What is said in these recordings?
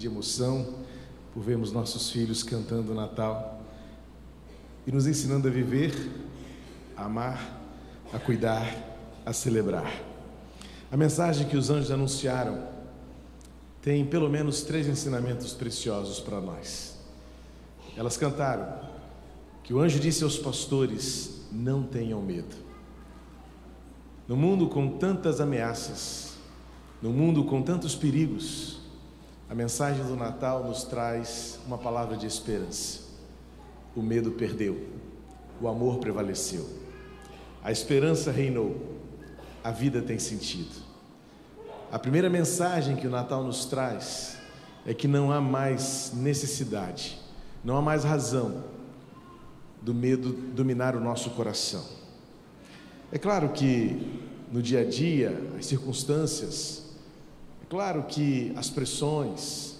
de emoção por vermos nossos filhos cantando o Natal e nos ensinando a viver, a amar, a cuidar, a celebrar. A mensagem que os anjos anunciaram tem pelo menos três ensinamentos preciosos para nós. Elas cantaram que o anjo disse aos pastores: Não tenham medo. No mundo com tantas ameaças, no mundo com tantos perigos, a mensagem do Natal nos traz uma palavra de esperança. O medo perdeu, o amor prevaleceu, a esperança reinou, a vida tem sentido. A primeira mensagem que o Natal nos traz é que não há mais necessidade, não há mais razão do medo dominar o nosso coração. É claro que no dia a dia, as circunstâncias, claro que as pressões,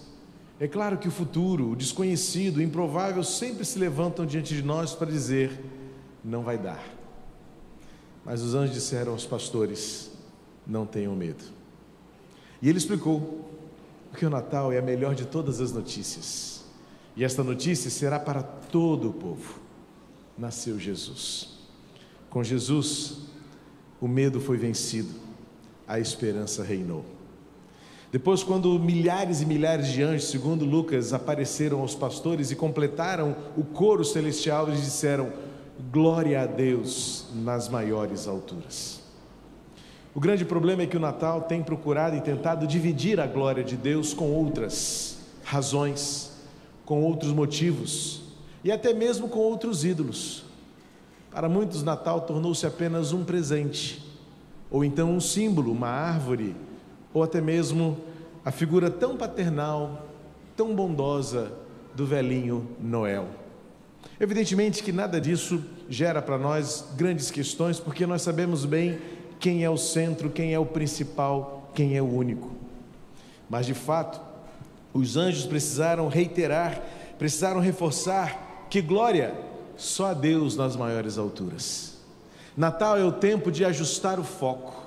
é claro que o futuro, o desconhecido, o improvável sempre se levantam diante de nós para dizer: não vai dar. Mas os anjos disseram aos pastores: não tenham medo. E ele explicou que o Natal é a melhor de todas as notícias. E esta notícia será para todo o povo. Nasceu Jesus. Com Jesus, o medo foi vencido, a esperança reinou. Depois, quando milhares e milhares de anjos, segundo Lucas, apareceram aos pastores e completaram o coro celestial, eles disseram: Glória a Deus nas maiores alturas. O grande problema é que o Natal tem procurado e tentado dividir a glória de Deus com outras razões, com outros motivos e até mesmo com outros ídolos. Para muitos, Natal tornou-se apenas um presente, ou então um símbolo, uma árvore, ou até mesmo a figura tão paternal, tão bondosa do velhinho Noel. Evidentemente que nada disso gera para nós grandes questões, porque nós sabemos bem quem é o centro, quem é o principal, quem é o único. Mas de fato, os anjos precisaram reiterar, precisaram reforçar que glória só a Deus nas maiores alturas. Natal é o tempo de ajustar o foco.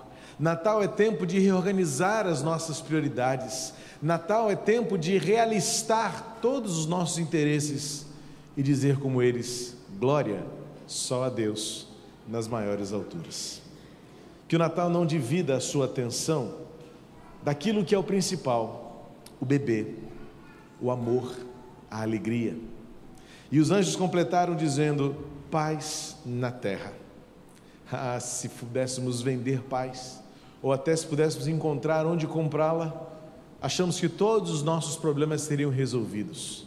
Natal é tempo de reorganizar as nossas prioridades. Natal é tempo de realistar todos os nossos interesses e dizer como eles: glória só a Deus nas maiores alturas. Que o Natal não divida a sua atenção daquilo que é o principal: o bebê, o amor, a alegria. E os anjos completaram dizendo: paz na terra. Ah, se pudéssemos vender paz, ou até se pudéssemos encontrar onde comprá-la, achamos que todos os nossos problemas seriam resolvidos.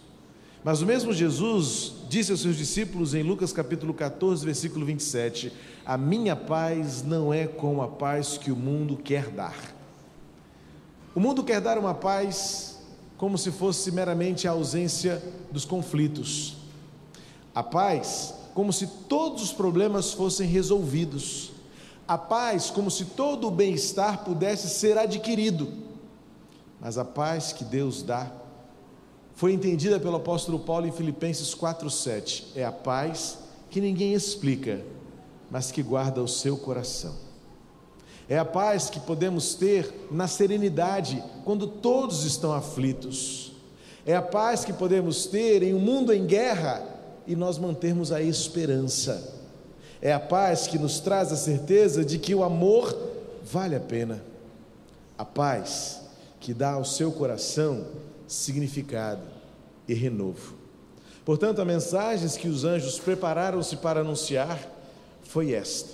Mas o mesmo Jesus disse aos seus discípulos em Lucas capítulo 14, versículo 27: A minha paz não é como a paz que o mundo quer dar. O mundo quer dar uma paz como se fosse meramente a ausência dos conflitos, a paz, como se todos os problemas fossem resolvidos. A paz, como se todo o bem-estar pudesse ser adquirido. Mas a paz que Deus dá foi entendida pelo apóstolo Paulo em Filipenses 4:7. É a paz que ninguém explica, mas que guarda o seu coração. É a paz que podemos ter na serenidade quando todos estão aflitos. É a paz que podemos ter em um mundo em guerra e nós mantermos a esperança. É a paz que nos traz a certeza de que o amor vale a pena. A paz que dá ao seu coração significado e renovo. Portanto, a mensagem que os anjos prepararam-se para anunciar foi esta: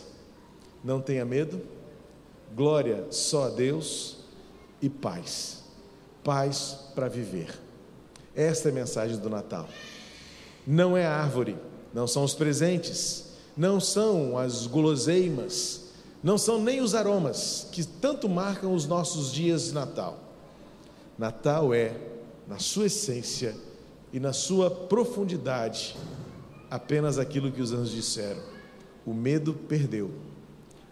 Não tenha medo, glória só a Deus e paz. Paz para viver. Esta é a mensagem do Natal não é a árvore, não são os presentes, não são as guloseimas, não são nem os aromas que tanto marcam os nossos dias de Natal. Natal é, na sua essência e na sua profundidade, apenas aquilo que os anjos disseram: o medo perdeu,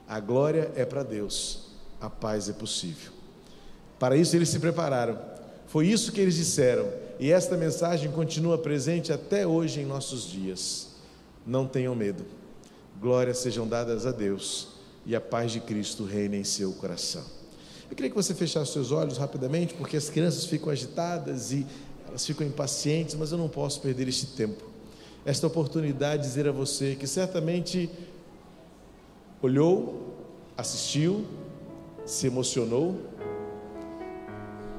a glória é para Deus, a paz é possível. Para isso eles se prepararam, foi isso que eles disseram e esta mensagem continua presente até hoje em nossos dias. Não tenham medo. Glórias sejam dadas a Deus e a paz de Cristo reine em seu coração. Eu queria que você fechasse seus olhos rapidamente, porque as crianças ficam agitadas e elas ficam impacientes, mas eu não posso perder este tempo. Esta oportunidade de dizer a você que certamente olhou, assistiu, se emocionou,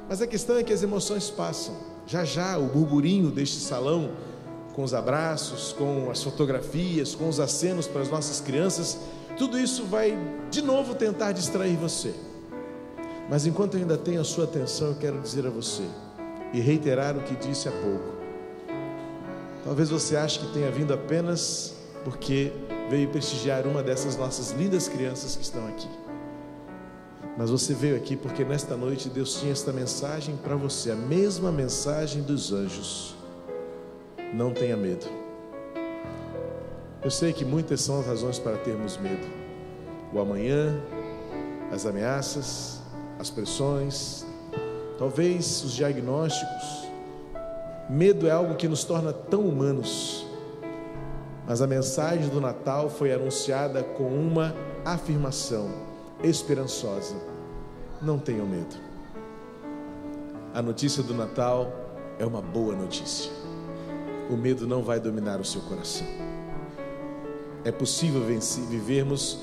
mas a questão é que as emoções passam. Já já o burburinho deste salão, com os abraços, com as fotografias, com os acenos para as nossas crianças, tudo isso vai de novo tentar distrair você. Mas enquanto eu ainda tenho a sua atenção, eu quero dizer a você e reiterar o que disse há pouco. Talvez você ache que tenha vindo apenas porque veio prestigiar uma dessas nossas lindas crianças que estão aqui. Mas você veio aqui porque nesta noite Deus tinha esta mensagem para você, a mesma mensagem dos anjos. Não tenha medo. Eu sei que muitas são as razões para termos medo: o amanhã, as ameaças, as pressões, talvez os diagnósticos. Medo é algo que nos torna tão humanos. Mas a mensagem do Natal foi anunciada com uma afirmação esperançosa: não tenham medo. A notícia do Natal é uma boa notícia. O medo não vai dominar o seu coração. É possível vencer, vivermos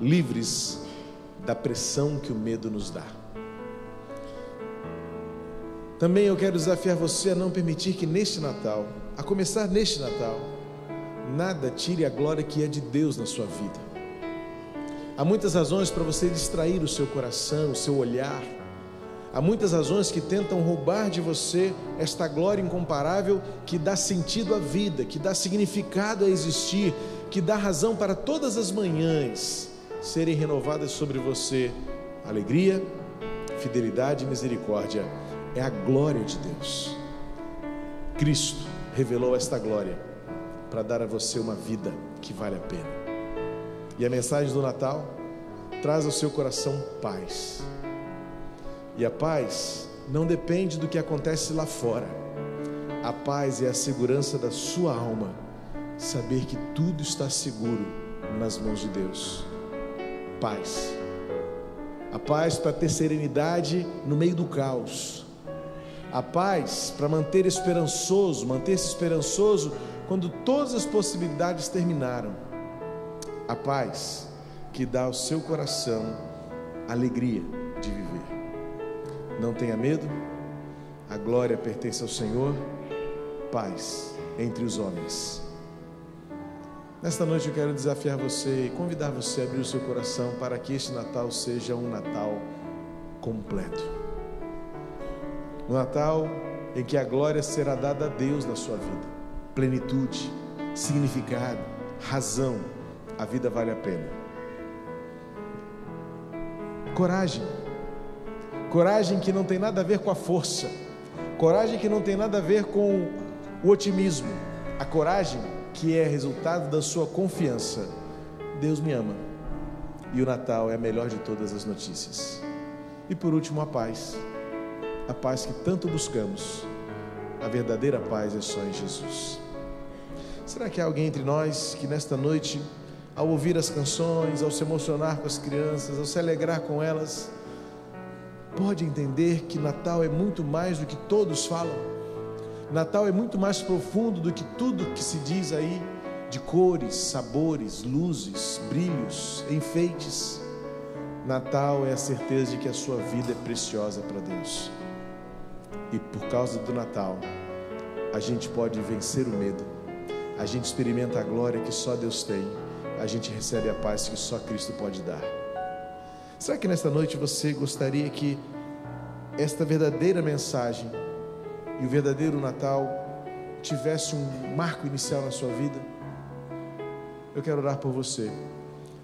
livres da pressão que o medo nos dá. Também eu quero desafiar você a não permitir que neste Natal, a começar neste Natal, nada tire a glória que é de Deus na sua vida. Há muitas razões para você distrair o seu coração, o seu olhar. Há muitas razões que tentam roubar de você esta glória incomparável que dá sentido à vida, que dá significado a existir, que dá razão para todas as manhãs serem renovadas sobre você alegria, fidelidade e misericórdia é a glória de Deus. Cristo revelou esta glória para dar a você uma vida que vale a pena. E a mensagem do Natal traz ao seu coração paz. E a paz não depende do que acontece lá fora. A paz é a segurança da sua alma, saber que tudo está seguro nas mãos de Deus. Paz. A paz para ter serenidade no meio do caos a paz para manter esperançoso, manter-se esperançoso quando todas as possibilidades terminaram. A paz que dá ao seu coração alegria. Não tenha medo, a glória pertence ao Senhor, paz entre os homens. Nesta noite eu quero desafiar você e convidar você a abrir o seu coração para que este Natal seja um Natal completo. No Natal, em que a glória será dada a Deus na sua vida, plenitude, significado, razão, a vida vale a pena. Coragem, coragem que não tem nada a ver com a força, coragem que não tem nada a ver com o otimismo, a coragem que é resultado da sua confiança. Deus me ama e o Natal é a melhor de todas as notícias. E por último, a paz a paz que tanto buscamos. A verdadeira paz é só em Jesus. Será que há alguém entre nós que nesta noite, ao ouvir as canções, ao se emocionar com as crianças, ao se alegrar com elas, pode entender que Natal é muito mais do que todos falam? Natal é muito mais profundo do que tudo que se diz aí de cores, sabores, luzes, brilhos, enfeites. Natal é a certeza de que a sua vida é preciosa para Deus. E por causa do Natal, a gente pode vencer o medo. A gente experimenta a glória que só Deus tem. A gente recebe a paz que só Cristo pode dar. Será que nesta noite você gostaria que esta verdadeira mensagem e o verdadeiro Natal tivesse um marco inicial na sua vida? Eu quero orar por você.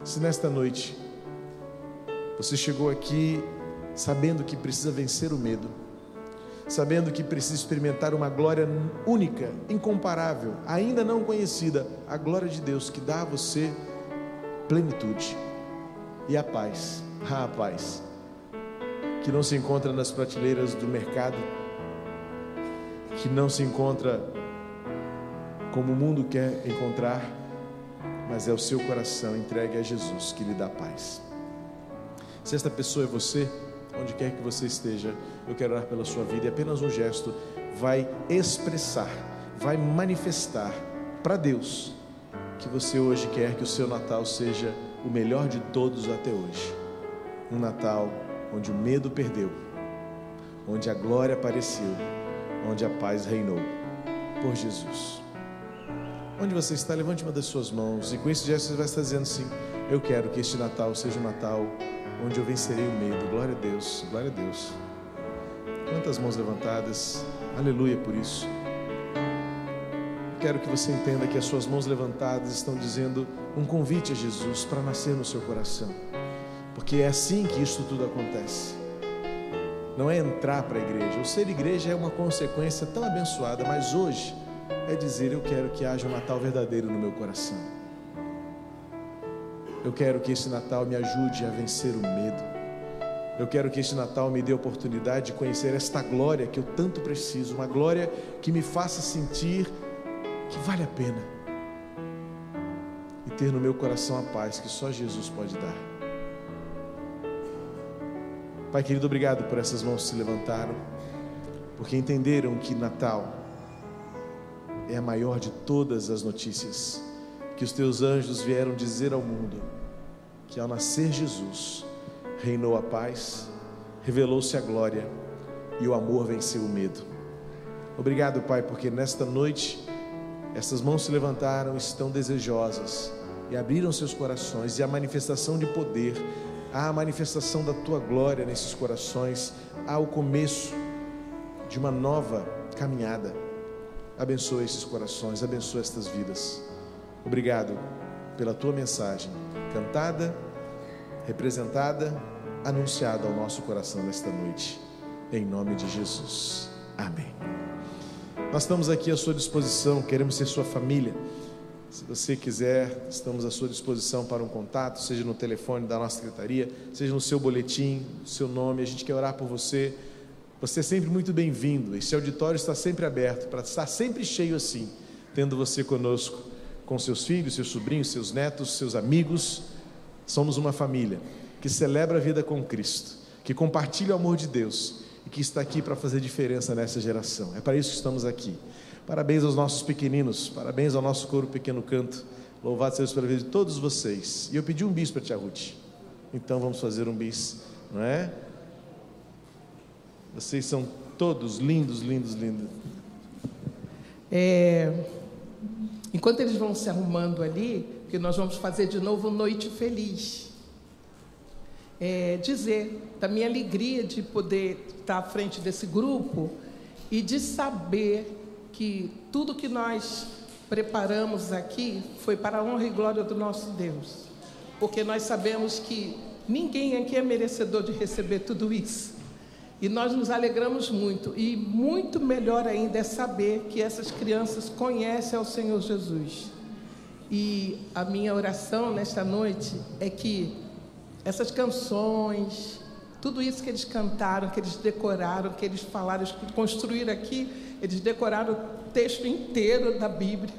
Se nesta noite você chegou aqui sabendo que precisa vencer o medo, sabendo que precisa experimentar uma glória única, incomparável, ainda não conhecida, a glória de Deus que dá a você plenitude e a paz, a paz, que não se encontra nas prateleiras do mercado, que não se encontra como o mundo quer encontrar, mas é o seu coração entregue a Jesus que lhe dá paz. Se esta pessoa é você, onde quer que você esteja, eu quero orar pela sua vida. E apenas um gesto vai expressar, vai manifestar para Deus que você hoje quer que o seu Natal seja o melhor de todos até hoje. Um Natal onde o medo perdeu, onde a glória apareceu, onde a paz reinou. Por Jesus. Onde você está, levante uma das suas mãos e com esse gesto você vai estar dizendo assim: Eu quero que este Natal seja um Natal onde eu vencerei o medo. Glória a Deus, glória a Deus. Quantas mãos levantadas, aleluia por isso. Quero que você entenda que as suas mãos levantadas estão dizendo um convite a Jesus para nascer no seu coração, porque é assim que isso tudo acontece. Não é entrar para a igreja, o ser igreja é uma consequência tão abençoada, mas hoje é dizer: Eu quero que haja um Natal verdadeiro no meu coração. Eu quero que esse Natal me ajude a vencer o medo. Eu quero que este Natal me dê a oportunidade de conhecer esta glória que eu tanto preciso, uma glória que me faça sentir que vale a pena e ter no meu coração a paz que só Jesus pode dar. Pai querido, obrigado por essas mãos que se levantaram, porque entenderam que Natal é a maior de todas as notícias, que os teus anjos vieram dizer ao mundo que ao nascer Jesus, reinou a paz, revelou-se a glória e o amor venceu o medo. Obrigado, Pai, porque nesta noite essas mãos se levantaram, estão desejosas e abriram seus corações, e a manifestação de poder, a manifestação da tua glória nesses corações, há o começo de uma nova caminhada. Abençoa esses corações, abençoa estas vidas. Obrigado pela tua mensagem, cantada, representada, anunciada ao nosso coração nesta noite. Em nome de Jesus. Amém. Nós estamos aqui à sua disposição, queremos ser sua família. Se você quiser, estamos à sua disposição para um contato, seja no telefone da nossa secretaria, seja no seu boletim, seu nome. A gente quer orar por você. Você é sempre muito bem-vindo. Esse auditório está sempre aberto para estar sempre cheio assim, tendo você conosco, com seus filhos, seus sobrinhos, seus netos, seus amigos. Somos uma família que celebra a vida com Cristo, que compartilha o amor de Deus e que está aqui para fazer diferença nessa geração. É para isso que estamos aqui. Parabéns aos nossos pequeninos, parabéns ao nosso coro Pequeno Canto. Louvado seja pela vida de todos vocês. E eu pedi um bis para a Tia Ruth. Então vamos fazer um bis, não é? Vocês são todos lindos, lindos, lindos. É, enquanto eles vão se arrumando ali, que nós vamos fazer de novo Noite Feliz é, dizer da minha alegria de poder estar à frente desse grupo e de saber que tudo que nós preparamos aqui foi para a honra e glória do nosso Deus. Porque nós sabemos que ninguém aqui é merecedor de receber tudo isso. E nós nos alegramos muito. E muito melhor ainda é saber que essas crianças conhecem ao Senhor Jesus. E a minha oração nesta noite é que essas canções, tudo isso que eles cantaram, que eles decoraram, que eles falaram, eles construíram aqui, eles decoraram o texto inteiro da Bíblia,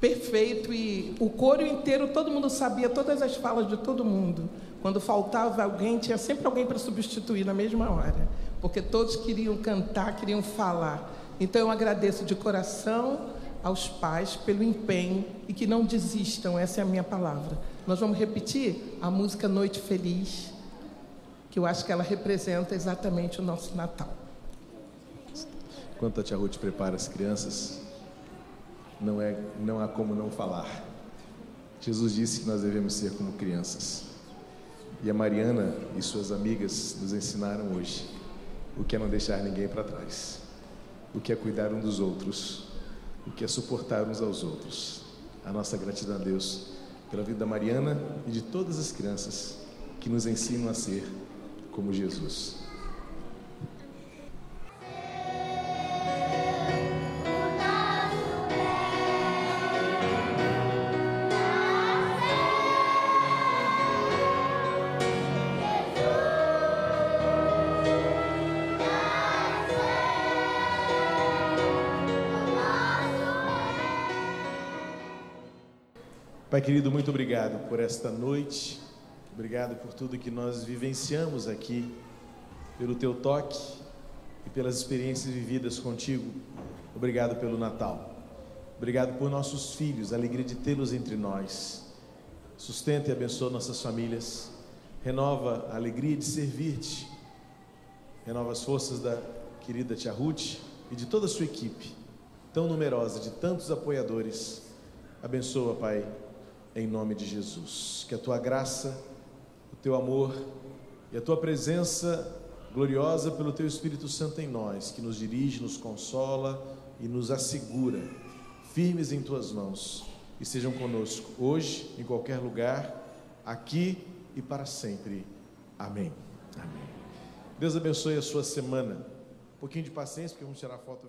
perfeito, e o coro inteiro, todo mundo sabia todas as falas de todo mundo. Quando faltava alguém, tinha sempre alguém para substituir na mesma hora, porque todos queriam cantar, queriam falar. Então eu agradeço de coração aos pais pelo empenho e que não desistam, essa é a minha palavra nós vamos repetir a música Noite Feliz, que eu acho que ela representa exatamente o nosso Natal. Enquanto a tia Ruth prepara as crianças, não, é, não há como não falar. Jesus disse que nós devemos ser como crianças. E a Mariana e suas amigas nos ensinaram hoje o que é não deixar ninguém para trás, o que é cuidar um dos outros, o que é suportar uns aos outros. A nossa gratidão a Deus pela vida da Mariana e de todas as crianças que nos ensinam a ser como Jesus. Pai querido, muito obrigado por esta noite, obrigado por tudo que nós vivenciamos aqui pelo teu toque e pelas experiências vividas contigo. Obrigado pelo Natal. Obrigado por nossos filhos, a alegria de tê-los entre nós. Sustenta e abençoa nossas famílias. Renova a alegria de servir-te. Renova as forças da querida Tia Ruth e de toda a sua equipe, tão numerosa, de tantos apoiadores. Abençoa, Pai, em nome de Jesus. Que a tua graça, o teu amor e a tua presença gloriosa pelo teu Espírito Santo em nós, que nos dirige, nos consola e nos assegura, firmes em tuas mãos, e sejam conosco hoje, em qualquer lugar, aqui e para sempre. Amém. Amém. Deus abençoe a sua semana. Um pouquinho de paciência, porque vamos tirar foto